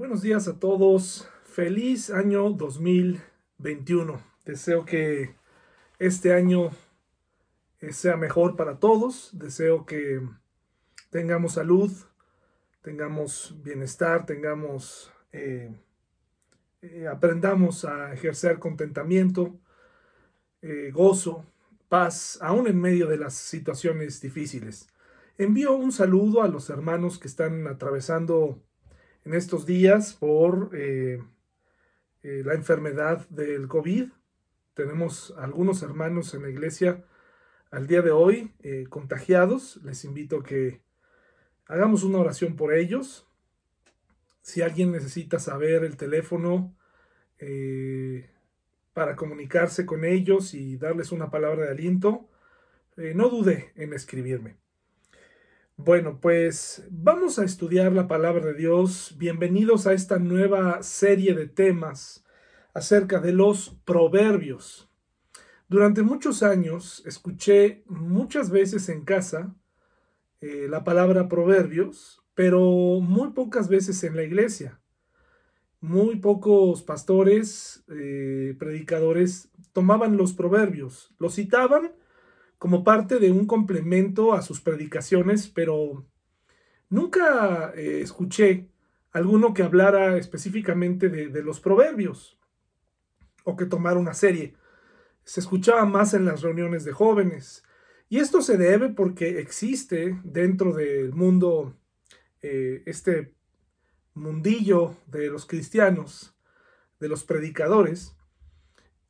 Buenos días a todos. Feliz año 2021. Deseo que este año eh, sea mejor para todos. Deseo que tengamos salud, tengamos bienestar, tengamos, eh, eh, aprendamos a ejercer contentamiento, gozo, paz, aún en medio de las situaciones difíciles. Envío un saludo a los hermanos que están atravesando en estos días por eh, eh, la enfermedad del COVID. Tenemos algunos hermanos en la iglesia al día de hoy eh, contagiados. Les invito a que hagamos una oración por ellos. Si alguien necesita saber el teléfono para comunicarse con ellos y darles una palabra de aliento, no dude en escribirme. Bueno, pues vamos a estudiar la palabra de Dios. Bienvenidos a esta nueva serie de temas acerca de los proverbios. Durante muchos años escuché muchas veces en casa eh, la palabra proverbios, pero muy pocas veces en la iglesia. Muy pocos pastores, eh, predicadores tomaban los proverbios, los citaban como parte de un complemento a sus predicaciones, pero nunca eh, escuché alguno que hablara específicamente de, los proverbios o que tomara una serie. Se escuchaba más en las reuniones de jóvenes. Y esto se debe porque existe dentro del mundo eh, este mundillo de los cristianos, de los predicadores,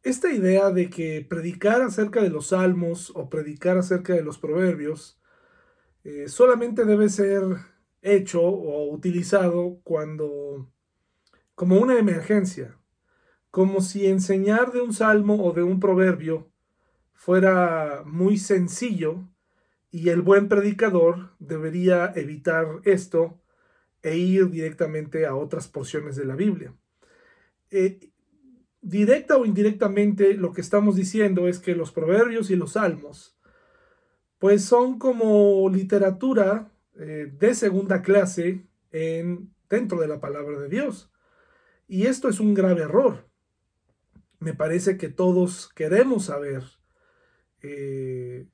esta idea de que predicar acerca de los salmos o predicar acerca de los proverbios eh, solamente debe ser hecho o utilizado cuando como una emergencia, como si enseñar de un salmo o de un proverbio fuera muy sencillo y el buen predicador debería evitar esto e ir directamente a otras porciones de la Biblia. Eh, directa o indirectamente lo que estamos diciendo es que los proverbios y los salmos pues son como literatura eh, de segunda clase en, dentro de la palabra de Dios. Y esto es un grave error. Me parece que todos queremos saber eh,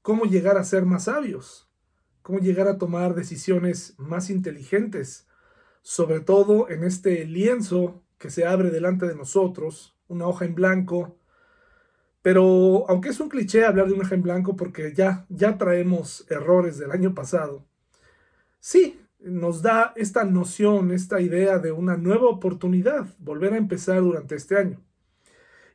cómo llegar a ser más sabios, cómo llegar a tomar decisiones más inteligentes, sobre todo en este lienzo que se abre delante de nosotros, una hoja en blanco. Pero aunque es un cliché hablar de una hoja en blanco porque ya, ya traemos errores del año pasado, sí, nos da esta noción, esta idea de una nueva oportunidad, volver a empezar durante este año.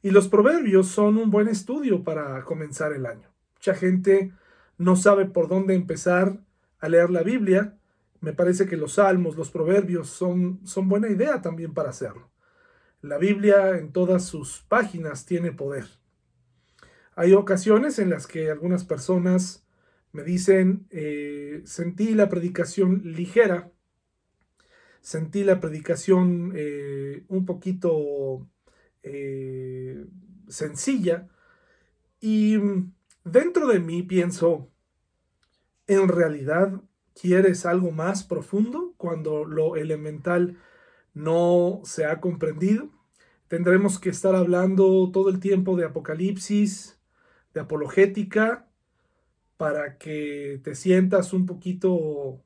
Y los proverbios son un buen estudio para comenzar el año. Mucha gente no sabe por dónde empezar a leer la Biblia. Me parece que los salmos, los proverbios son, son buena idea también para hacerlo. La Biblia en todas sus páginas tiene poder. Hay ocasiones en las que algunas personas me dicen, eh, sentí la predicación ligera, sentí la predicación eh, un poquito eh, sencilla y dentro de mí pienso, ¿en realidad quieres algo más profundo cuando lo elemental no se ha comprendido. Tendremos que estar hablando todo el tiempo de apocalipsis, de apologética, para que te sientas un poquito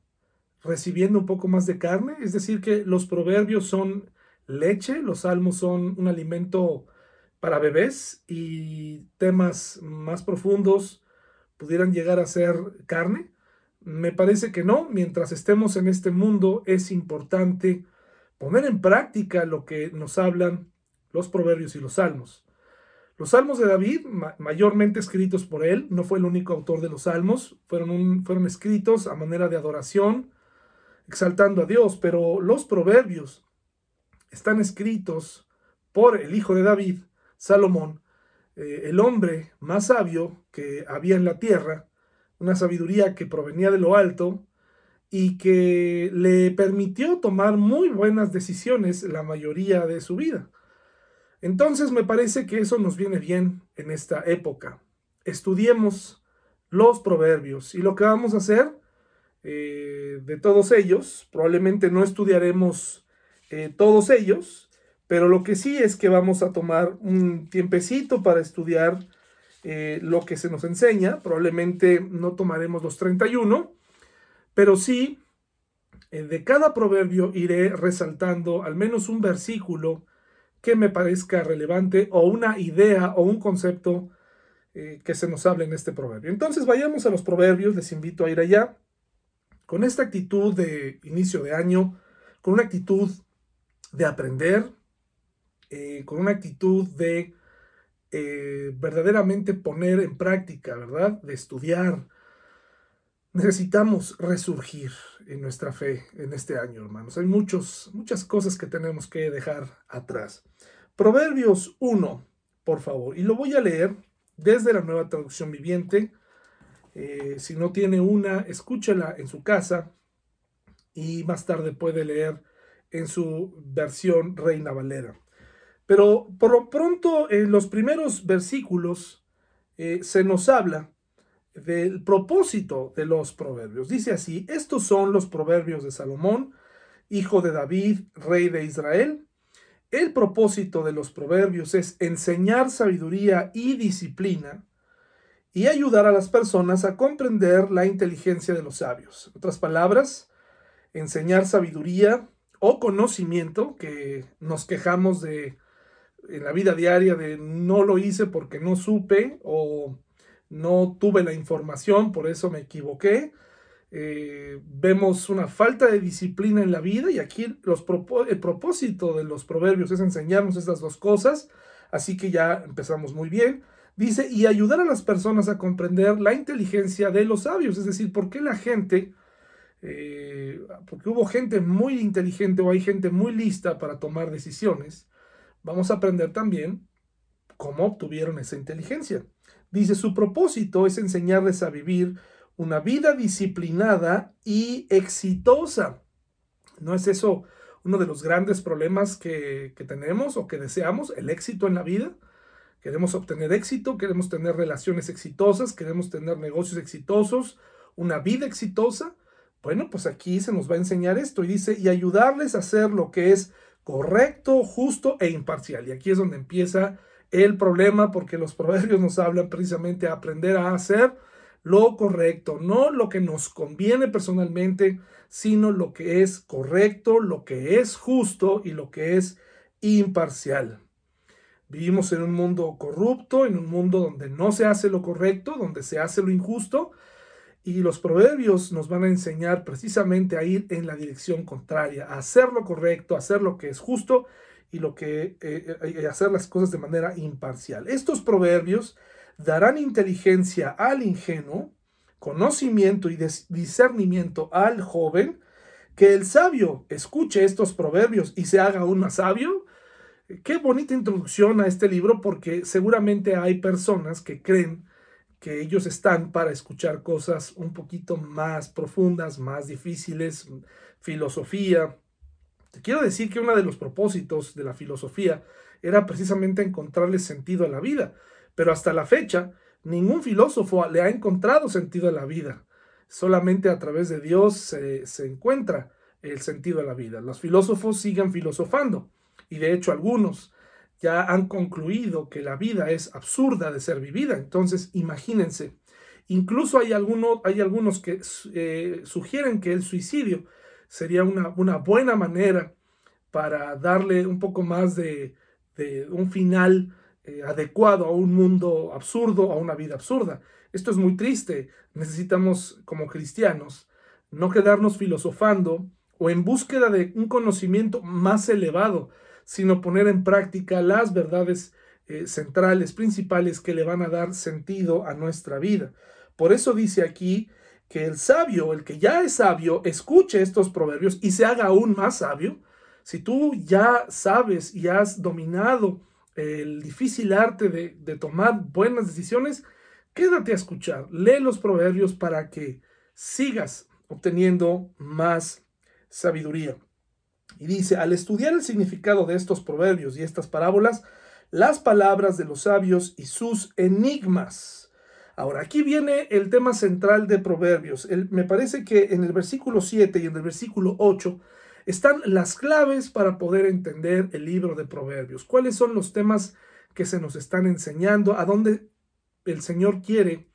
recibiendo un poco más de carne. Es decir, que los proverbios son leche, los salmos son un alimento para bebés y temas más profundos pudieran llegar a ser carne. Me parece que no, mientras estemos en este mundo es importante poner en práctica lo que nos hablan los proverbios y los salmos. Los salmos de David, mayormente escritos por él, no fue el único autor de los salmos, fueron, escritos a manera de adoración, exaltando a Dios, pero los proverbios están escritos por el hijo de David, Salomón, eh, el hombre más sabio que había en la tierra, una sabiduría que provenía de lo alto, y que le permitió tomar muy buenas decisiones la mayoría de su vida. Entonces me parece que eso nos viene bien en esta época. Estudiemos los proverbios y lo que vamos a hacer eh, de todos ellos, probablemente no estudiaremos eh, todos ellos, pero lo que sí es que vamos a tomar un tiempecito para estudiar eh, lo que se nos enseña. Probablemente no tomaremos los 31, pero sí eh, de cada proverbio iré resaltando al menos un versículo que me parezca relevante o una idea o un concepto eh, que se nos hable en este proverbio. Entonces vayamos a los proverbios, les invito a ir allá con esta actitud de inicio de año, con una actitud de aprender, eh, con una actitud de verdaderamente poner en práctica, ¿verdad? De estudiar. Necesitamos resurgir en nuestra fe en este año, hermanos. Hay muchos, muchas cosas que tenemos que dejar atrás. Proverbios 1, por favor, y lo voy a leer desde la nueva traducción viviente. Eh, si no tiene una, escúchela en su casa y más tarde puede leer en su versión Reina Valera. Pero por lo pronto, en los primeros versículos eh, se nos habla del propósito de los proverbios. Dice así, estos son los proverbios de Salomón, hijo de David, rey de Israel. El propósito de los proverbios es enseñar sabiduría y disciplina y ayudar a las personas a comprender la inteligencia de los sabios. En otras palabras, enseñar sabiduría o conocimiento, que nos quejamos de en la vida diaria de no lo hice porque no supe o no tuve la información, por eso me equivoqué. Eh, vemos una falta de disciplina en la vida y aquí los el propósito de los proverbios es enseñarnos estas dos cosas, así que ya empezamos muy bien. Dice, y ayudar a las personas a comprender la inteligencia de los sabios, es decir, por qué la gente, eh, porque hubo gente muy inteligente o hay gente muy lista para tomar decisiones, vamos a aprender también cómo obtuvieron esa inteligencia. Dice, su propósito es enseñarles a vivir una vida disciplinada y exitosa. ¿No es eso uno de los grandes problemas que, tenemos o que deseamos? El éxito en la vida. Queremos obtener éxito, queremos tener relaciones exitosas, queremos tener negocios exitosos, una vida exitosa. Bueno, pues aquí se nos va a enseñar esto y dice, y ayudarles a hacer lo que es correcto, justo e imparcial. Y aquí es donde empieza el problema porque los proverbios nos hablan precisamente a aprender a hacer lo correcto, no lo que nos conviene personalmente, sino lo que es correcto, lo que es justo y lo que es imparcial. Vivimos en un mundo corrupto, en un mundo donde no se hace lo correcto, donde se hace lo injusto, y los proverbios nos van a enseñar precisamente a ir en la dirección contraria, a hacer lo correcto, a hacer lo que es justo y lo que eh, eh, hacer las cosas de manera imparcial. Estos proverbios darán inteligencia al ingenuo, conocimiento y discernimiento al joven, que el sabio escuche estos proverbios y se haga aún más sabio. Qué bonita introducción a este libro porque seguramente hay personas que creen que ellos están para escuchar cosas un poquito más profundas, más difíciles, filosofía. Te quiero decir que uno de los propósitos de la filosofía era precisamente encontrarle sentido a la vida, pero hasta la fecha ningún filósofo le ha encontrado sentido a la vida. Solamente a través de Dios se, se encuentra el sentido a la vida. Los filósofos siguen filosofando y de hecho algunos ya han concluido que la vida es absurda de ser vivida. Entonces, imagínense, incluso hay, hay algunos que eh, sugieren que el suicidio sería una, una, buena manera para darle un poco más de, un final eh, adecuado a un mundo absurdo, a una vida absurda. Esto es muy triste. Necesitamos, como cristianos, no quedarnos filosofando o en búsqueda de un conocimiento más elevado, sino poner en práctica las verdades eh, centrales, principales que le van a dar sentido a nuestra vida. Por eso dice aquí que el sabio, el que ya es sabio, escuche estos proverbios y se haga aún más sabio. Si tú ya sabes y has dominado el difícil arte de, de tomar buenas decisiones, quédate a escuchar, lee los proverbios para que sigas obteniendo más sabiduría. Y dice, al estudiar el significado de estos proverbios y estas parábolas, las palabras de los sabios y sus enigmas. Ahora, aquí viene el tema central de Proverbios. me parece que en el versículo 7 y en el versículo 8 están las claves para poder entender el libro de Proverbios. ¿Cuáles son los temas que se nos están enseñando? ¿A dónde el Señor quiere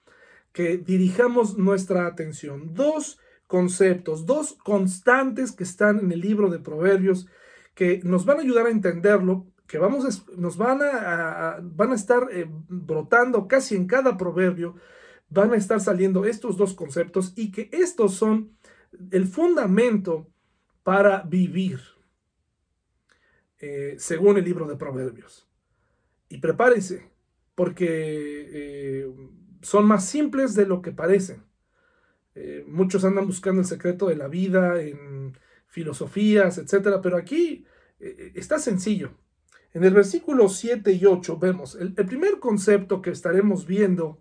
que dirijamos nuestra atención? Dos conceptos, dos constantes que están en el libro de Proverbios que nos van a ayudar a entenderlo, que vamos nos van a, van a estar eh, brotando casi en cada proverbio, van a estar saliendo estos dos conceptos y que estos son el fundamento para vivir, eh, según el libro de Proverbios. Y prepárese, porque eh, son más simples de lo que parecen. Muchos andan buscando el secreto de la vida en filosofías, etcétera, pero aquí está sencillo. En el versículo 7 y 8 vemos el, primer concepto que estaremos viendo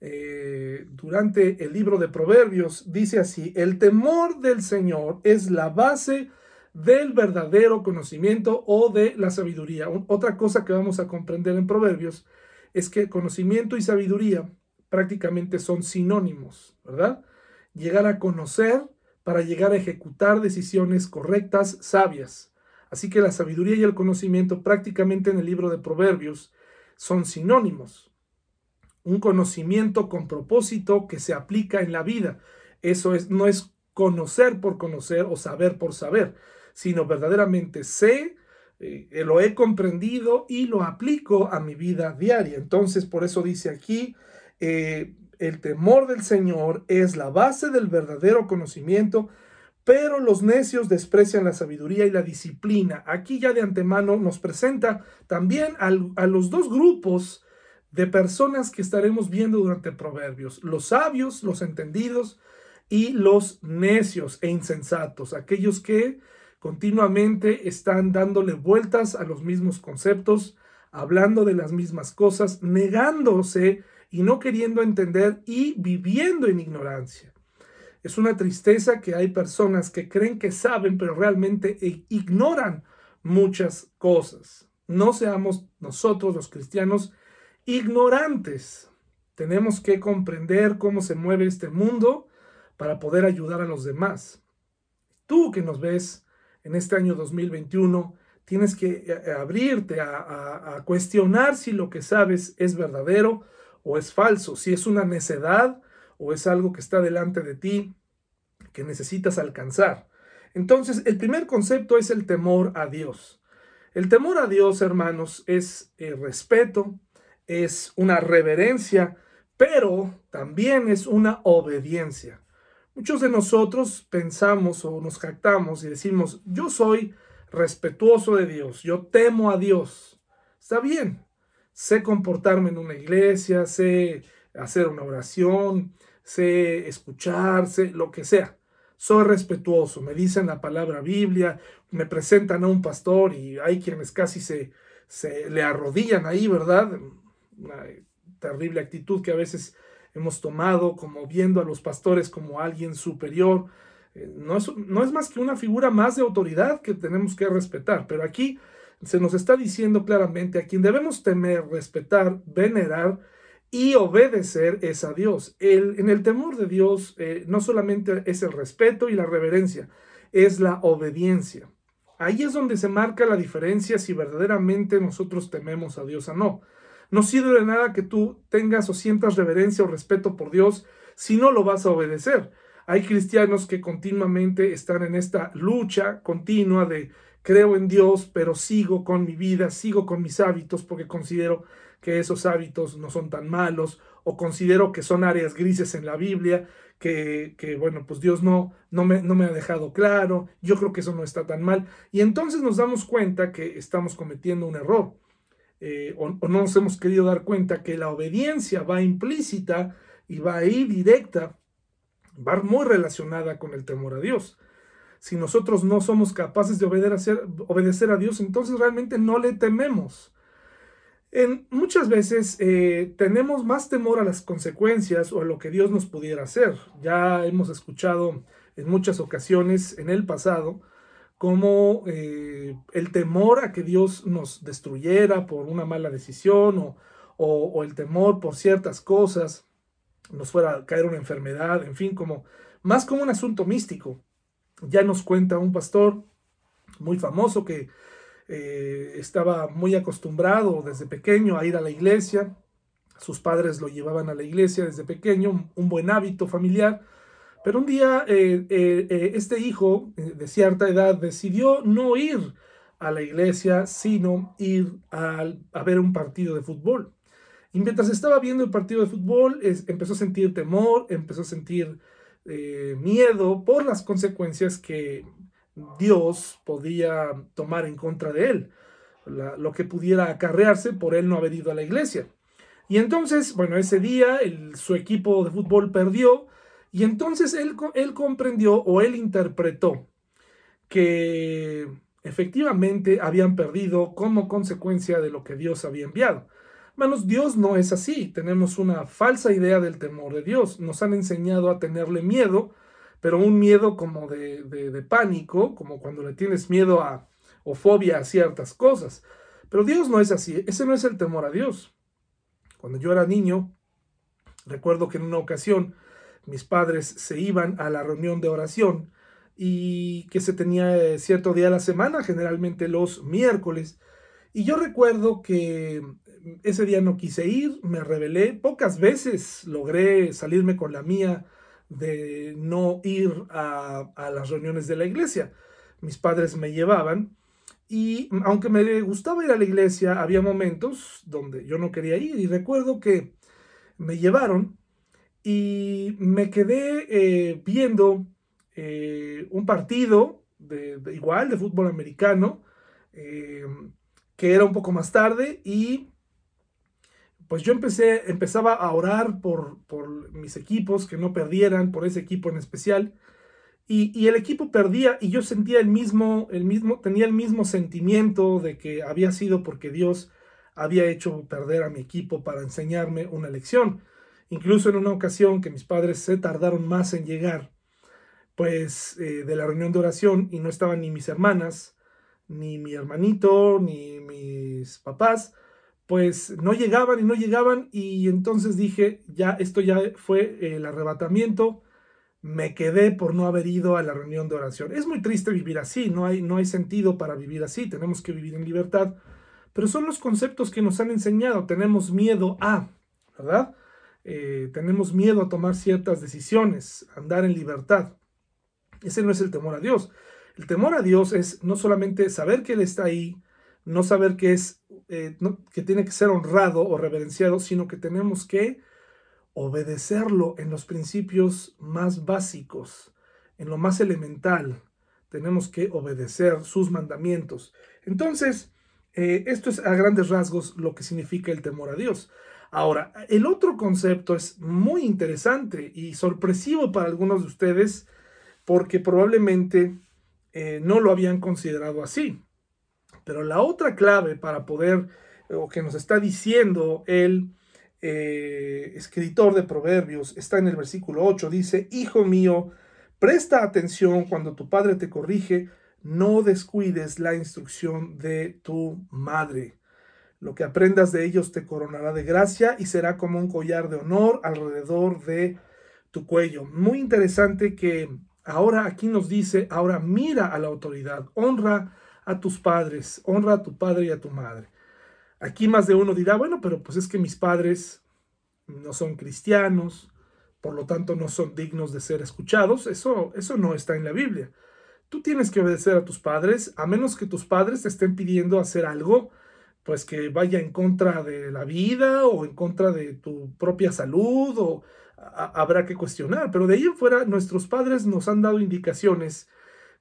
eh, durante el libro de Proverbios, dice así, el temor del Señor es la base del verdadero conocimiento o de la sabiduría. otra cosa que vamos a comprender en Proverbios es que conocimiento y sabiduría prácticamente son sinónimos, ¿verdad? Llegar a conocer para llegar a ejecutar decisiones correctas, sabias. Así que la sabiduría y el conocimiento prácticamente en el libro de Proverbios son sinónimos un conocimiento con propósito que se aplica en la vida. Eso es, no es conocer por conocer o saber por saber, sino verdaderamente sé, eh, lo he comprendido y lo aplico a mi vida diaria. Entonces, por eso dice aquí, eh, el temor del Señor es la base del verdadero conocimiento, pero los necios desprecian la sabiduría y la disciplina. Aquí ya de antemano nos presenta también a los dos grupos de personas que estaremos viendo durante Proverbios, los sabios, los entendidos y los necios e insensatos, aquellos que continuamente están dándole vueltas a los mismos conceptos, hablando de las mismas cosas, negándose y no queriendo entender y viviendo en ignorancia. Es una tristeza que hay personas que creen que saben, pero realmente ignoran muchas cosas. No seamos nosotros los cristianos ignorantes. Tenemos que comprender cómo se mueve este mundo para poder ayudar a los demás. Tú que nos ves en este año 2021, tienes que eh, abrirte a, cuestionar si lo que sabes es verdadero o es falso, si es una necedad o es algo que está delante de ti que necesitas alcanzar. Entonces, el primer concepto es el temor a Dios. El temor a Dios, hermanos, es el respeto, es una reverencia, pero también es una obediencia. Muchos de nosotros pensamos o nos jactamos y decimos, yo soy respetuoso de Dios, yo temo a Dios. Está bien, sé comportarme en una iglesia, sé hacer una oración, sé escuchar, sé lo que sea. Soy respetuoso, me dicen la palabra Biblia, me presentan a un pastor y hay quienes casi se, se le arrodillan ahí, ¿verdad? una terrible actitud que a veces hemos tomado como viendo a los pastores como alguien superior. Eh, no es, no es más que una figura más de autoridad que tenemos que respetar, pero aquí se nos está diciendo claramente a quien debemos temer, respetar, venerar y obedecer es a Dios. El, en el temor de Dios eh, no solamente es el respeto y la reverencia, es la obediencia. Ahí es donde se marca la diferencia si verdaderamente nosotros tememos a Dios o no. No sirve de nada que tú tengas o sientas reverencia o respeto por Dios si no lo vas a obedecer. Hay cristianos que continuamente están en esta lucha continua de creo en Dios, pero sigo con mi vida, sigo con mis hábitos porque considero que esos hábitos no son tan malos o considero que son áreas grises en la Biblia, que, que bueno, pues Dios no, no, me, no me ha dejado claro, yo creo que eso no está tan mal. Y entonces nos damos cuenta que estamos cometiendo un error. Eh, o, no nos hemos querido dar cuenta que la obediencia va implícita y va ahí directa, va muy relacionada con el temor a Dios. Si nosotros no somos capaces de obedecer, obedecer a Dios, entonces realmente no le tememos. En, muchas veces eh, tenemos más temor a las consecuencias o a lo que Dios nos pudiera hacer. Ya hemos escuchado en muchas ocasiones en el pasado como eh, el temor a que Dios nos destruyera por una mala decisión o, el temor por ciertas cosas, nos fuera a caer una enfermedad, en fin, como más como un asunto místico. Ya nos cuenta un pastor muy famoso que eh, estaba muy acostumbrado desde pequeño a ir a la iglesia. Sus padres lo llevaban a la iglesia desde pequeño, un buen hábito familiar. Pero un día eh, eh, este hijo de cierta edad decidió no ir a la iglesia, sino ir a, ver un partido de fútbol. Y mientras estaba viendo el partido de fútbol, empezó a sentir temor, empezó a sentir miedo por las consecuencias que Dios podía tomar en contra de él, lo que pudiera acarrearse por él no haber ido a la iglesia. Y entonces, bueno, ese día su equipo de fútbol perdió y entonces él, él comprendió o él interpretó que efectivamente habían perdido como consecuencia de lo que Dios había enviado. Hermanos, Dios no es así. Tenemos una falsa idea del temor de Dios. Nos han enseñado a tenerle miedo pero un miedo como de, de, pánico, como cuando le tienes miedo a o fobia a ciertas cosas. Pero Dios no es así, ese no es el temor a Dios. Cuando yo era niño, recuerdo que en una ocasión mis padres se iban a la reunión de oración y que se tenía eh, cierto día a la semana, generalmente los miércoles. Y yo recuerdo que ese día no quise ir, me rebelé, pocas veces logré salirme con la mía de no ir a, las reuniones de la iglesia. Mis padres me llevaban y aunque me gustaba ir a la iglesia, había momentos donde yo no quería ir y recuerdo que me llevaron y me quedé eh, viendo eh, un partido de, igual de fútbol americano eh, que era un poco más tarde y pues yo empecé, empezaba a orar por, por mis equipos, que no perdieran, por ese equipo en especial. Y, el equipo perdía y yo sentía el mismo, el mismo, tenía el mismo sentimiento de que había sido porque Dios había hecho perder a mi equipo para enseñarme una lección. Incluso en una ocasión que mis padres se tardaron más en llegar, pues eh, de la reunión de oración y no estaban ni mis hermanas, ni mi hermanito, ni mis papás, pues no llegaban y no llegaban y entonces dije, ya esto ya fue el arrebatamiento, me quedé por no haber ido a la reunión de oración. Es muy triste vivir así, no hay, no hay sentido para vivir así, tenemos que vivir en libertad, pero son los conceptos que nos han enseñado, tenemos miedo a, ¿verdad? Eh, tenemos miedo a tomar ciertas decisiones, andar en libertad. Ese no es el temor a Dios. El temor a Dios es no solamente saber que Él está ahí, no saber que es eh, que tiene que ser honrado o reverenciado, sino que tenemos que obedecerlo en los principios más básicos, en lo más elemental. Tenemos que obedecer sus mandamientos. Entonces, eh, esto es a grandes rasgos lo que significa el temor a Dios. Ahora, el otro concepto es muy interesante y sorpresivo para algunos de ustedes porque probablemente eh, no lo habían considerado así. Pero la otra clave para poder, o que nos está diciendo el eh, escritor de Proverbios, está en el versículo 8, dice, Hijo mío, presta atención cuando tu padre te corrige, no descuides la instrucción de tu madre. Lo que aprendas de ellos te coronará de gracia y será como un collar de honor alrededor de tu cuello. Muy interesante que ahora aquí nos dice, ahora mira a la autoridad, honra a tus padres, honra a tu padre y a tu madre. Aquí más de uno dirá, bueno, pero pues es que mis padres no son cristianos, por lo tanto no son dignos de ser escuchados. Eso, eso no está en la Biblia. Tú tienes que obedecer a tus padres, a menos que tus padres te estén pidiendo hacer algo, pues que vaya en contra de la vida o en contra de tu propia salud o habrá que cuestionar. Pero de ahí en fuera, nuestros padres nos han dado indicaciones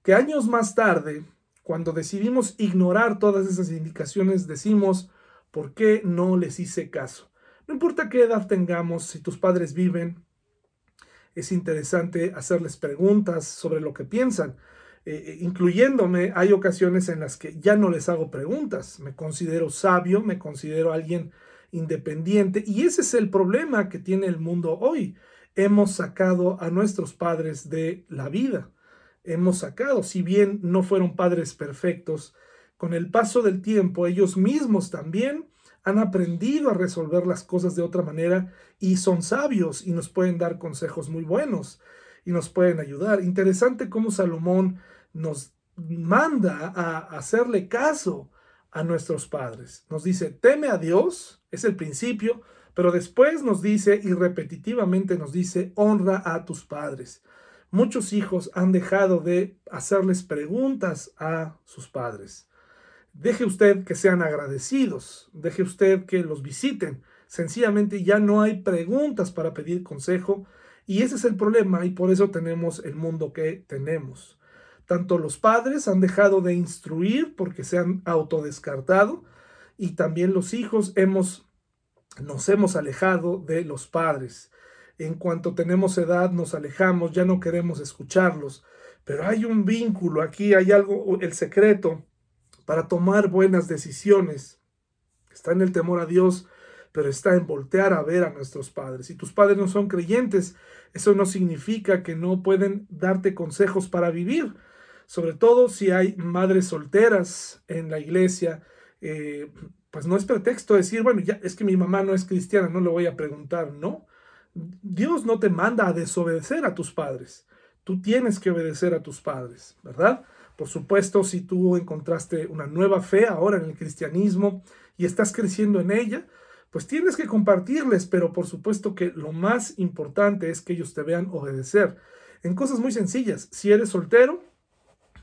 que años más tarde cuando decidimos ignorar todas esas indicaciones, decimos, ¿por qué no les hice caso? No importa qué edad tengamos, si tus padres viven, es interesante hacerles preguntas sobre lo que piensan. Eh, eh, incluyéndome, hay ocasiones en las que ya no les hago preguntas. Me considero sabio, me considero alguien independiente y ese es el problema que tiene el mundo hoy. Hemos sacado a nuestros padres de la vida hemos sacado. Si bien no fueron padres perfectos, con el paso del tiempo ellos mismos también han aprendido a resolver las cosas de otra manera y son sabios y nos pueden dar consejos muy buenos. y nos pueden ayudar. Interesante cómo Salomón nos manda a hacerle caso a nuestros padres. Nos dice, teme a Dios, es el principio, pero después nos dice y repetitivamente nos dice, honra a tus padres. Muchos hijos han dejado de hacerles preguntas a sus padres. Deje usted que sean agradecidos, deje usted que los visiten. Sencillamente ya no hay preguntas para pedir consejo y ese es el problema y por eso tenemos el mundo que tenemos. Tanto los padres han dejado de instruir porque se han autodescartado y también los hijos hemos nos hemos alejado de los padres. En cuanto tenemos edad nos alejamos, ya no queremos escucharlos, pero hay un vínculo aquí, hay algo, el secreto para tomar buenas decisiones. Está en el temor a Dios, pero está en voltear a ver a nuestros padres. Si tus padres no son creyentes, eso no significa que no pueden darte consejos para vivir sobre todo si hay madres solteras en la iglesia, eh, pues no es pretexto decir, bueno, ya es que mi mamá no es cristiana, no le voy a preguntar, no. Dios no te manda a desobedecer a tus padres. Tú tienes que obedecer a tus padres, ¿verdad? Por supuesto, si tú encontraste una nueva fe ahora en el cristianismo y estás creciendo en ella, pues tienes que compartirles, pero por supuesto que lo más importante es que ellos te vean obedecer en cosas muy sencillas. Si eres soltero,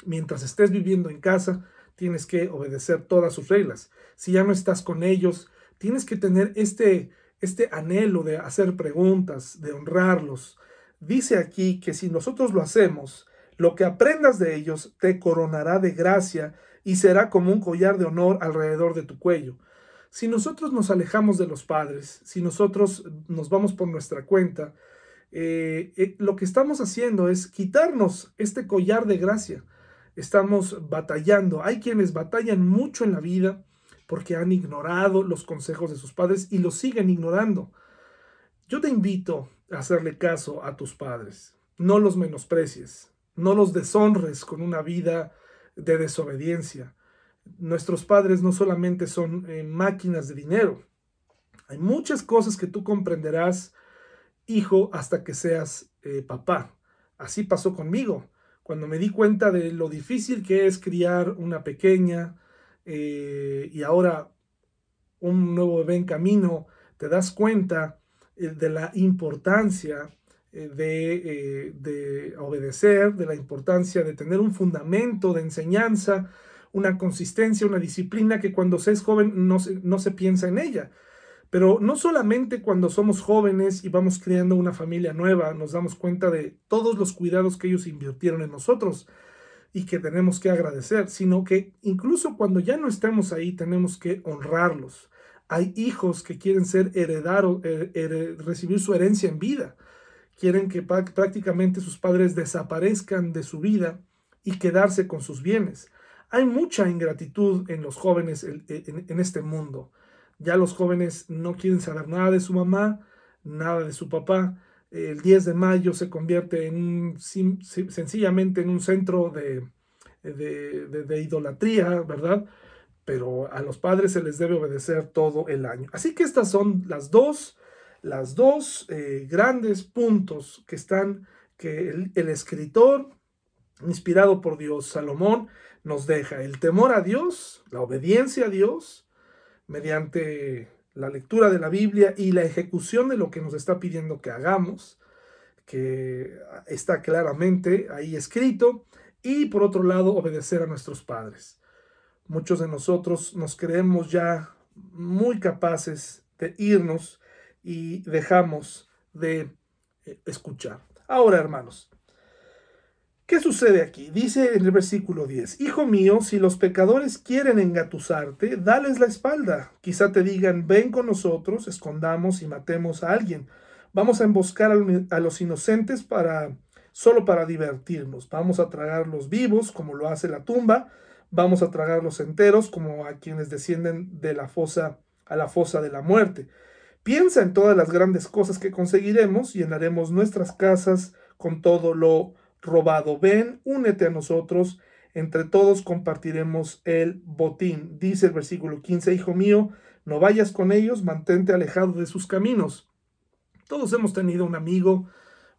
mientras estés viviendo en casa, tienes que obedecer todas sus reglas. Si ya no estás con ellos, tienes que tener este, este anhelo de hacer preguntas, de honrarlos. Dice aquí que si nosotros lo hacemos, lo que aprendas de ellos te coronará de gracia y será como un collar de honor alrededor de tu cuello. Si nosotros nos alejamos de los padres, si nosotros nos vamos por nuestra cuenta, eh, eh, lo que estamos haciendo es quitarnos este collar de gracia estamos batallando. Hay quienes batallan mucho en la vida porque han ignorado los consejos de sus padres y los siguen ignorando. Yo te invito a hacerle caso a tus padres. No los menosprecies, no los deshonres con una vida de desobediencia. Nuestros padres no solamente son eh, máquinas de dinero. Hay muchas cosas que tú comprenderás, hijo, hasta que seas eh, papá. Así pasó conmigo cuando me di cuenta de lo difícil que es criar una pequeña eh, y ahora un nuevo bebé en camino, te das cuenta eh, de la importancia eh, de, de, obedecer, de la importancia de tener un fundamento de enseñanza, una consistencia, una disciplina que cuando se es joven no no se piensa en ella. Pero no solamente cuando somos jóvenes y vamos creando una familia nueva, nos damos cuenta de todos los cuidados que ellos invirtieron en nosotros y que tenemos que agradecer, sino que incluso cuando ya no estemos ahí tenemos que honrarlos. Hay hijos que quieren ser heredados, recibir su herencia en vida. Quieren que prácticamente sus padres desaparezcan de su vida y quedarse con sus bienes. Hay mucha ingratitud en los jóvenes en este mundo. Ya los jóvenes no quieren saber nada de su mamá, nada de su papá. El 10 de mayo se convierte en sencillamente en un centro de, idolatría, ¿verdad? Pero a los padres se les debe obedecer todo el año. Así que estas son las dos, las dos eh, grandes puntos que están, que el escritor, inspirado por Dios, Salomón, nos deja. El temor a Dios, la obediencia a Dios, mediante la lectura de la Biblia y la ejecución de lo que nos está pidiendo que hagamos, que está claramente ahí escrito, y por otro lado, obedecer a nuestros padres. Muchos de nosotros nos creemos ya muy capaces de irnos y dejamos de eh, escuchar. Ahora, hermanos, ¿Qué sucede aquí? Dice en el versículo 10, Hijo mío, si los pecadores quieren engatusarte, dales la espalda. Quizá te digan, ven con nosotros, escondamos y matemos a alguien. Vamos a emboscar a los inocentes para solo para divertirnos. Vamos a tragarlos vivos, como lo hace la tumba. Vamos a tragarlos enteros, como a quienes descienden de la fosa a la fosa de la muerte. Piensa en todas las grandes cosas que conseguiremos, llenaremos nuestras casas con todo lo robado. Ven, únete a nosotros, entre todos compartiremos el botín. Dice el versículo 15, Hijo mío, no vayas con ellos, mantente alejado de sus caminos. Todos hemos tenido un amigo,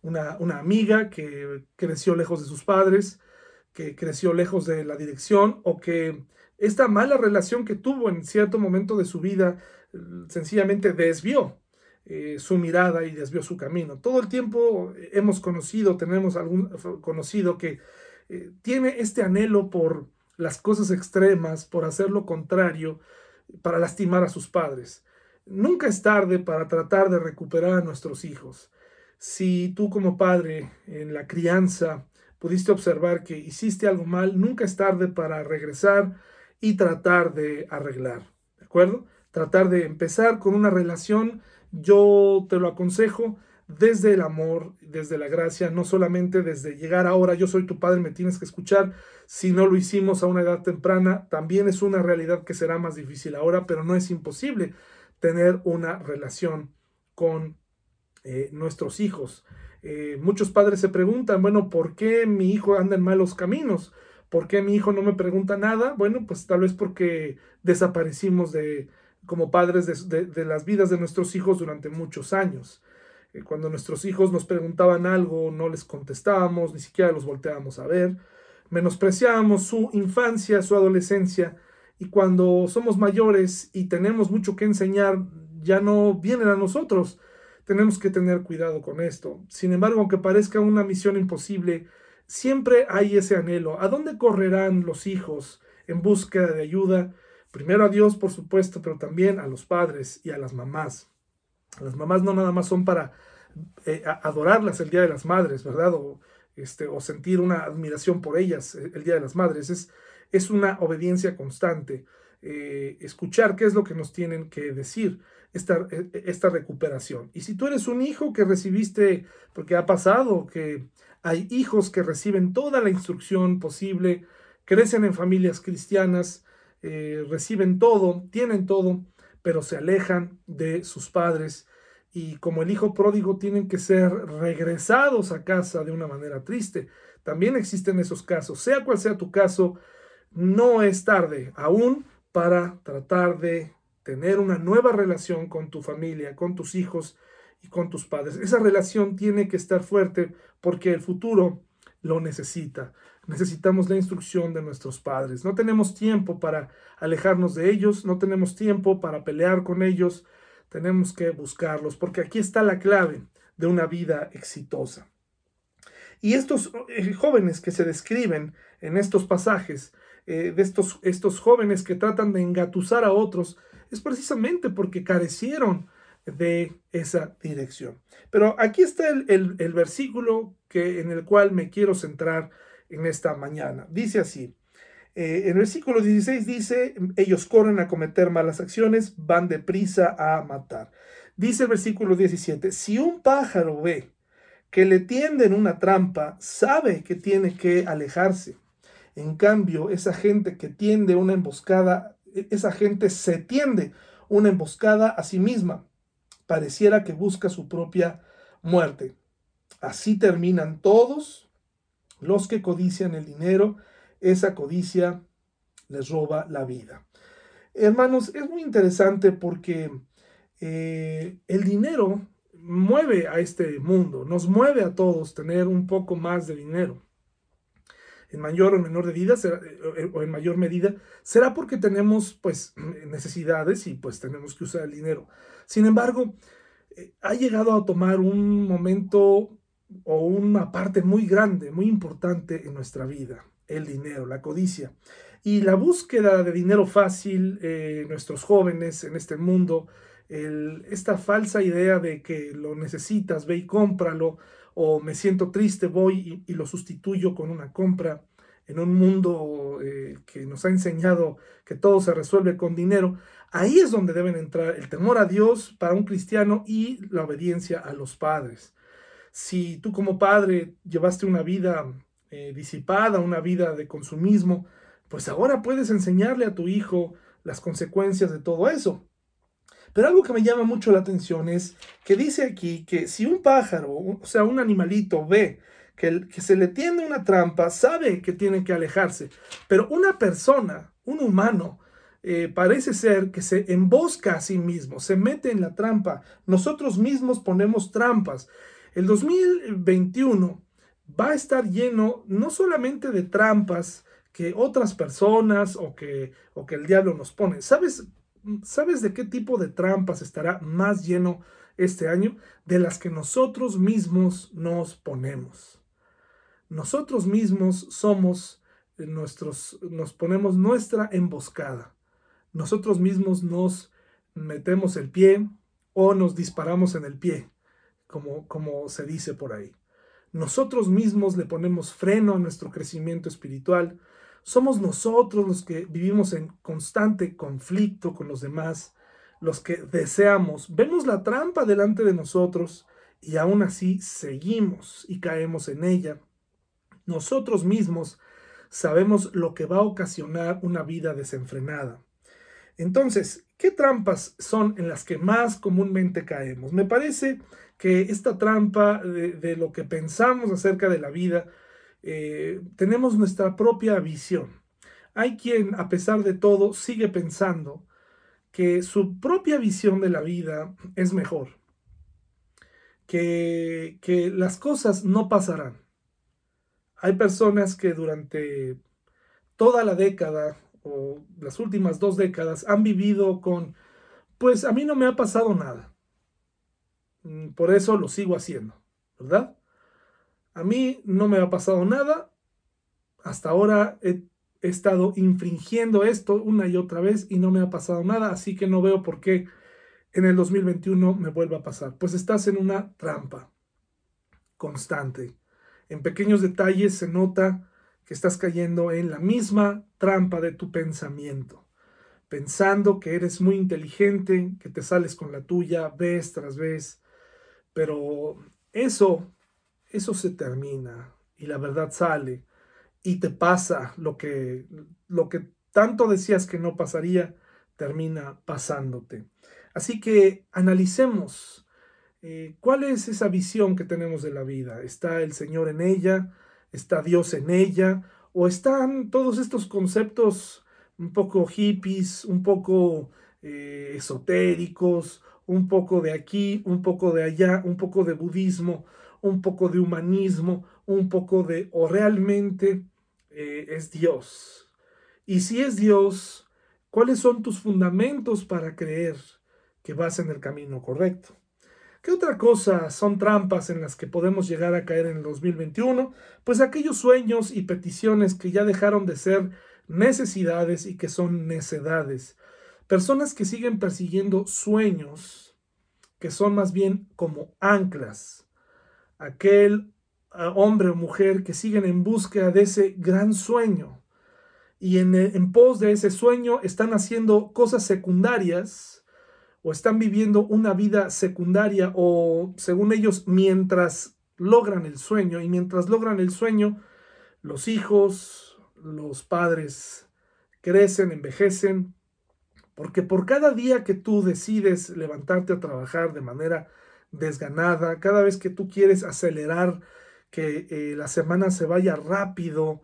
una, una amiga que creció lejos de sus padres, que creció lejos de la dirección o que esta mala relación que tuvo en cierto momento de su vida sencillamente desvió eh, su mirada y desvió su camino. Todo el tiempo hemos conocido, tenemos algún conocido que eh, tiene este anhelo por las cosas extremas, por hacer lo contrario, para lastimar a sus padres. Nunca es tarde para tratar de recuperar a nuestros hijos. Si tú como padre en la crianza pudiste observar que hiciste algo mal, nunca es tarde para regresar y tratar de arreglar. ¿De acuerdo? Tratar de empezar con una relación yo te lo aconsejo desde el amor, desde la gracia, no solamente desde llegar ahora, yo soy tu padre, me tienes que escuchar, si no lo hicimos a una edad temprana, también es una realidad que será más difícil ahora, pero no es imposible tener una relación con eh, nuestros hijos. Eh, muchos padres se preguntan, bueno, ¿por qué mi hijo anda en malos caminos? ¿Por qué mi hijo no me pregunta nada? Bueno, pues tal vez porque desaparecimos de, como padres de, las vidas de nuestros hijos durante muchos años. Eh, cuando nuestros hijos nos preguntaban algo, no les contestábamos, ni siquiera los volteábamos a ver, menospreciábamos su infancia, su adolescencia, y cuando somos mayores y tenemos mucho que enseñar, ya no vienen a nosotros. Tenemos que tener cuidado con esto. Sin embargo, aunque parezca una misión imposible, siempre hay ese anhelo. ¿A dónde correrán los hijos en búsqueda de ayuda? Primero a Dios, por supuesto, pero también a los padres y a las mamás. Las mamás no nada más son para eh, adorarlas el Día de las Madres, ¿verdad? O, este, o sentir una admiración por ellas eh, el Día de las Madres. Es, es una obediencia constante. Eh, escuchar qué es lo que nos tienen que decir, esta, esta recuperación. Y si tú eres un hijo que recibiste, porque ha pasado que hay hijos que reciben toda la instrucción posible, crecen en familias cristianas, eh, reciben todo, tienen todo, pero se alejan de sus padres y como el hijo pródigo tienen que ser regresados a casa de una manera triste. También existen esos casos. Sea cual sea tu caso, no es tarde aún para tratar de tener una nueva relación con tu familia, con tus hijos y con tus padres. Esa relación tiene que estar fuerte porque el futuro lo necesita necesitamos la instrucción de nuestros padres. No tenemos tiempo para alejarnos de ellos, no tenemos tiempo para pelear con ellos, tenemos que buscarlos, porque aquí está la clave de una vida exitosa. Y estos eh, jóvenes que se describen en estos pasajes, eh, de estos, estos jóvenes que tratan de engatusar a otros, es precisamente porque carecieron de esa dirección. Pero aquí está el, el versículo que, en el cual me quiero centrar en esta mañana. Dice así, eh, en el versículo 16 dice, ellos corren a cometer malas acciones, van deprisa a matar. Dice el versículo 17, si un pájaro ve que le tienden una trampa, sabe que tiene que alejarse. En cambio, esa gente que tiende una emboscada, e, esa gente se tiende una emboscada a sí misma. Pareciera que busca su propia muerte. Así terminan todos los que codician el dinero, esa codicia les roba la vida. Hermanos, es muy interesante porque eh, el dinero mueve a este mundo, nos mueve a todos tener un poco más de dinero. En mayor o menor medida, eh, o en mayor medida, será porque tenemos pues necesidades y pues tenemos que usar el dinero. Sin embargo, eh, ha llegado a tomar un momento o una parte muy grande, muy importante en nuestra vida, el dinero, la codicia. Y la búsqueda de dinero fácil, eh, nuestros jóvenes en este mundo, esta falsa idea de que lo necesitas, ve y cómpralo, o me siento triste, voy y, lo sustituyo con una compra, en un mundo eh, que nos ha enseñado que todo se resuelve con dinero, ahí es donde deben entrar el temor a Dios para un cristiano y la obediencia a los padres. Si tú como padre llevaste una vida eh, disipada, una vida de consumismo, pues ahora puedes enseñarle a tu hijo las consecuencias de todo eso. Pero algo que me llama mucho la atención es que dice aquí que si un pájaro, o sea, un animalito ve que, se le tiende una trampa, sabe que tiene que alejarse. Pero una persona, un humano, eh, parece ser que se embosca a sí mismo, se mete en la trampa. Nosotros mismos ponemos trampas. El 2021 va a estar lleno no solamente de trampas que otras personas o que, o que el diablo nos pone. ¿Sabes, ¿Sabes de qué tipo de trampas estará más lleno este año? De las que nosotros mismos nos ponemos. Nosotros mismos somos nuestros, nos ponemos nuestra emboscada. Nosotros mismos nos metemos el pie o nos disparamos en el pie, como, se dice por ahí. Nosotros mismos le ponemos freno a nuestro crecimiento espiritual. Somos nosotros los que vivimos en constante conflicto con los demás, los que deseamos. Vemos la trampa delante de nosotros y aún así seguimos y caemos en ella. Nosotros mismos sabemos lo que va a ocasionar una vida desenfrenada. Entonces, ¿qué trampas son en las que más comúnmente caemos? Me parece que esta trampa de, lo que pensamos acerca de la vida, eh, tenemos nuestra propia visión. Hay quien, a pesar de todo, sigue pensando que su propia visión de la vida es mejor, que, que las cosas no pasarán. Hay personas que durante toda la década o las últimas dos décadas han vivido con, pues a mí no me ha pasado nada. Mm, por eso lo sigo haciendo, ¿verdad? A mí no me ha pasado nada. Hasta ahora he, estado infringiendo esto una y otra vez y no me ha pasado nada, así que no veo por qué en el 2021 me vuelva a pasar. Pues estás en una trampa constante. En pequeños detalles se nota que estás cayendo en la misma trampa de tu pensamiento, pensando que eres muy inteligente, que te sales con la tuya vez tras vez, pero eso, eso se termina y la verdad sale y te pasa lo que, lo que tanto decías que no pasaría, termina pasándote. Así que analicemos eh, cuál es esa visión que tenemos de la vida. ¿Está el Señor en ella? ¿Está Dios en ella? ¿O están todos estos conceptos un poco hippies, un poco eh, esotéricos, un poco de aquí, un poco de allá, un poco de budismo, un poco de humanismo, un poco de o realmente eh, es Dios. Y si es Dios, ¿cuáles son tus fundamentos para creer que vas en el camino correcto? ¿Qué otra cosa son trampas en las que podemos llegar a caer en el 2021? Pues aquellos sueños y peticiones que ya dejaron de ser necesidades y que son necedades. Personas que siguen persiguiendo sueños que son más bien como anclas. Aquel ah, hombre o mujer que siguen en búsqueda de ese gran sueño y en, en pos de ese sueño están haciendo cosas secundarias o están viviendo una vida secundaria o según ellos mientras logran el sueño y mientras logran el sueño los hijos, los padres crecen, envejecen porque por cada día que tú decides levantarte a trabajar de manera desganada, cada vez que tú quieres acelerar que eh, la semana se vaya rápido,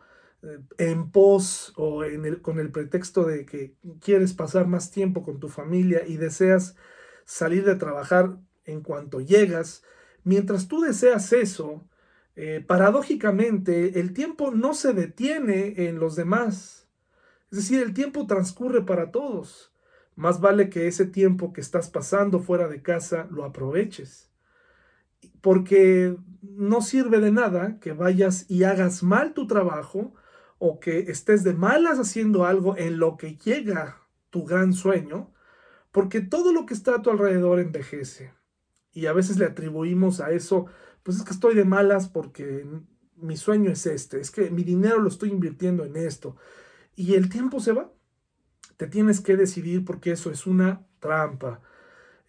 en pos o con el pretexto de que quieres pasar más tiempo con tu familia y deseas salir de trabajar en cuanto llegas, mientras tú deseas eso, eh, paradójicamente el tiempo no se detiene en los demás. Es decir, el tiempo transcurre para todos. Más vale que ese tiempo que estás pasando fuera de casa lo aproveches. Porque no sirve de nada que vayas y hagas mal tu trabajo o que estés de malas haciendo algo en lo que llega tu gran sueño, porque todo lo que está a tu alrededor envejece. Y a veces le atribuimos a eso, pues es que estoy de malas porque mi sueño es este, es que mi dinero lo estoy invirtiendo en esto. Y el tiempo se va. Te tienes que decidir porque eso es una trampa.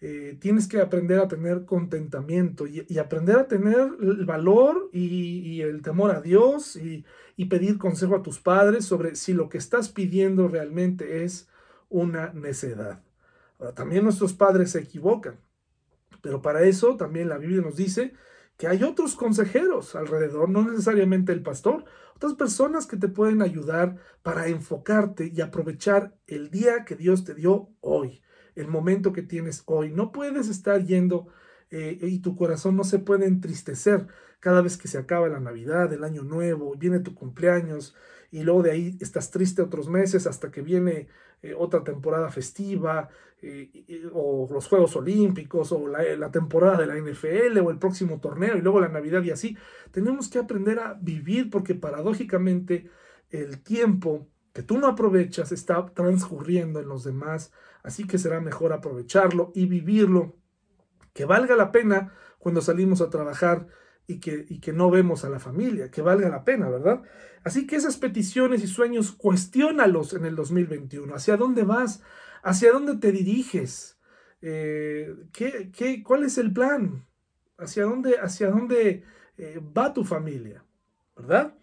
Eh, tienes que aprender a tener contentamiento y, aprender a tener el valor y, el temor a Dios y, pedir consejo a tus padres sobre si lo que estás pidiendo realmente es una necedad. También nuestros padres se equivocan, pero para eso también la Biblia nos dice que hay otros consejeros alrededor, no necesariamente el pastor, otras personas que te pueden ayudar para enfocarte y aprovechar el día que Dios te dio hoy, el momento que tienes hoy. No puedes estar yendo eh, y tu corazón no se puede entristecer cada vez que se acaba la Navidad, el Año Nuevo, viene tu cumpleaños y luego de ahí estás triste otros meses hasta que viene eh, otra temporada festiva eh, o los Juegos Olímpicos o la, la, temporada de la NFL o el próximo torneo y luego la Navidad y así. Tenemos que aprender a vivir porque paradójicamente el tiempo que tú no aprovechas está transcurriendo en los demás, así que será mejor aprovecharlo y vivirlo, que valga la pena cuando salimos a trabajar y que, y que no vemos a la familia, que valga la pena, ¿verdad? Así que esas peticiones y sueños, cuestiónalos en el 2021. ¿Hacia dónde vas? ¿Hacia dónde te diriges? Eh, ¿qué, qué, cuál es el plan? ¿Hacia dónde, hacia dónde eh, va tu familia? ¿Verdad?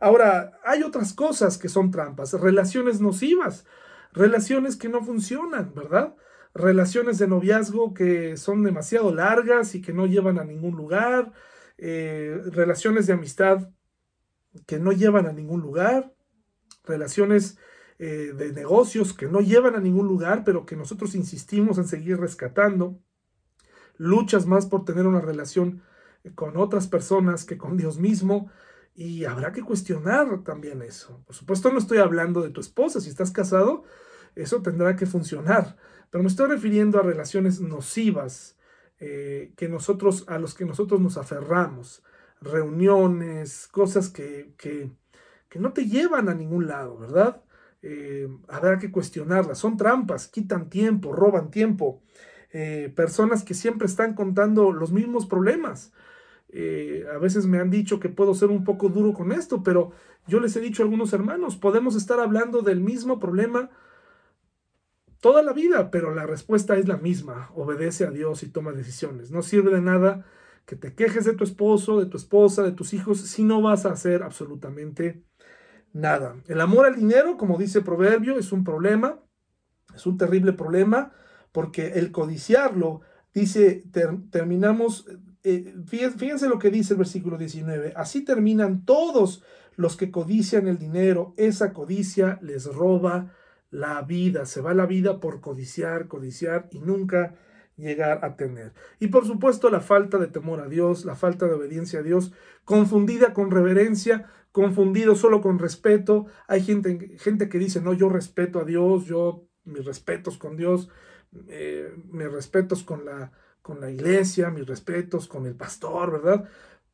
Ahora, hay otras cosas que son trampas, relaciones nocivas, relaciones que no funcionan, ¿verdad? Relaciones de noviazgo que son demasiado largas y que no llevan a ningún lugar, eh, relaciones de amistad que no llevan a ningún lugar, relaciones eh, de negocios que no llevan a ningún lugar, pero que nosotros insistimos en seguir rescatando, luchas más por tener una relación con otras personas que con Dios mismo, y habrá que cuestionar también eso. Por supuesto no estoy hablando de tu esposa, si estás casado, eso tendrá que funcionar. Pero me estoy refiriendo a relaciones nocivas eh, que nosotros, a los que nosotros nos aferramos. Reuniones, cosas que, que, no te llevan a ningún lado, ¿verdad? Eh, habrá que cuestionarlas. Son trampas, quitan tiempo, roban tiempo. Eh, personas que siempre están contando los mismos problemas. Eh, a veces me han dicho que puedo ser un poco duro con esto, pero yo les he dicho a algunos hermanos, podemos estar hablando del mismo problema toda la vida, pero la respuesta es la misma, obedece a Dios y toma decisiones. No sirve de nada que te quejes de tu esposo, de tu esposa, de tus hijos, si no vas a hacer absolutamente nada. El amor al dinero, como dice Proverbio, es un problema, es un terrible problema, porque el codiciarlo, dice, terminamos eh, fíjense lo que dice el versículo 19. Así terminan todos los que codician el dinero. Esa codicia les roba la vida. Se va la vida por codiciar, codiciar y nunca llegar a tener. Y por supuesto la falta de temor a Dios, la falta de obediencia a Dios, confundida con reverencia, confundido solo con respeto. Hay gente, gente que dice, no, yo respeto a Dios, yo mis respetos con Dios, eh, mis respetos con la con la iglesia, mis respetos con el pastor, ¿verdad?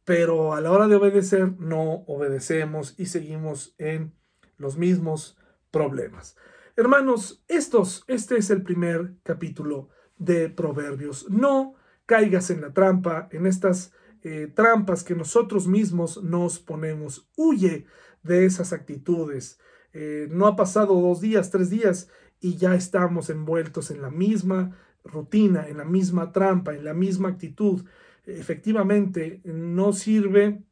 Pero a la hora de obedecer no obedecemos y seguimos en los mismos problemas. Hermanos, estos, este es el primer capítulo de Proverbios. No caigas en la trampa, en estas eh, trampas que nosotros mismos nos ponemos. Huye de esas actitudes. Eh, no ha pasado dos días, tres días y ya estamos envueltos en la misma rutina, en la misma trampa, en la misma actitud. Efectivamente, no sirve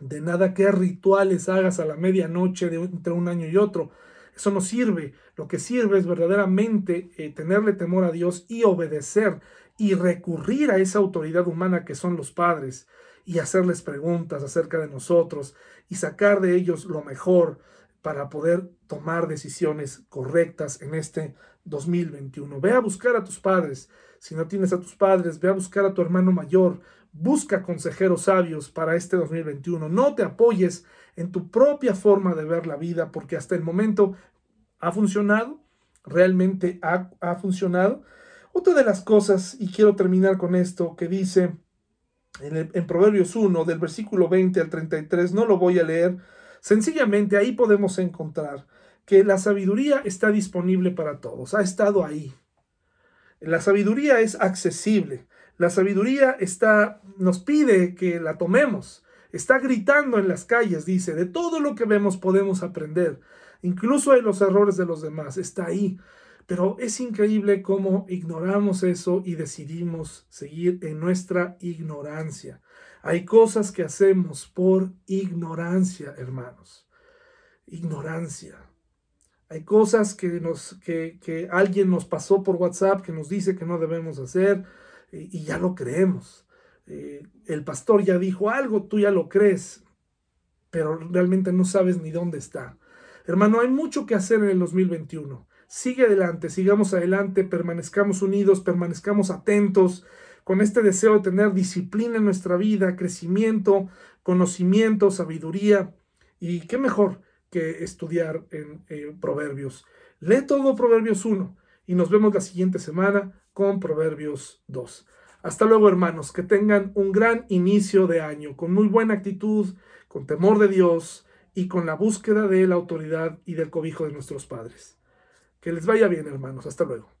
de nada que rituales hagas a la medianoche de entre un año y otro. Eso no sirve. Lo que sirve es verdaderamente eh, tenerle temor a Dios y obedecer y recurrir a esa autoridad humana que son los padres y hacerles preguntas acerca de nosotros y sacar de ellos lo mejor para poder tomar decisiones correctas en este 2021. Ve a buscar a tus padres. Si no tienes a tus padres, ve a buscar a tu hermano mayor. Busca consejeros sabios para este 2021. No te apoyes en tu propia forma de ver la vida porque hasta el momento ha funcionado. Realmente ha, ha funcionado. Otra de las cosas, y quiero terminar con esto, que dice en, en Proverbios 1, del versículo 20 al 33, no lo voy a leer. Sencillamente ahí podemos encontrar que la sabiduría está disponible para todos, ha estado ahí. La sabiduría es accesible, la sabiduría está, nos pide que la tomemos, está gritando en las calles, dice, de todo lo que vemos podemos aprender, incluso de los errores de los demás, está ahí. Pero es increíble cómo ignoramos eso y decidimos seguir en nuestra ignorancia. Hay cosas que hacemos por ignorancia, hermanos. Ignorancia. Hay cosas que, nos, que, alguien nos pasó por WhatsApp que nos dice que no debemos hacer y, ya lo creemos. Eh, el pastor ya dijo algo, tú ya lo crees, pero realmente no sabes ni dónde está. Hermano, hay mucho que hacer en el 2021. Sigue adelante, sigamos adelante, permanezcamos unidos, permanezcamos atentos, con este deseo de tener disciplina en nuestra vida, crecimiento, conocimiento, sabiduría. Y qué mejor que estudiar en eh, Proverbios. Lee todo Proverbios 1 y nos vemos la siguiente semana con Proverbios 2. Hasta luego hermanos, que tengan un gran inicio de año, con muy buena actitud, con temor de Dios y con la búsqueda de la autoridad y del cobijo de nuestros padres. Que les vaya bien hermanos, hasta luego.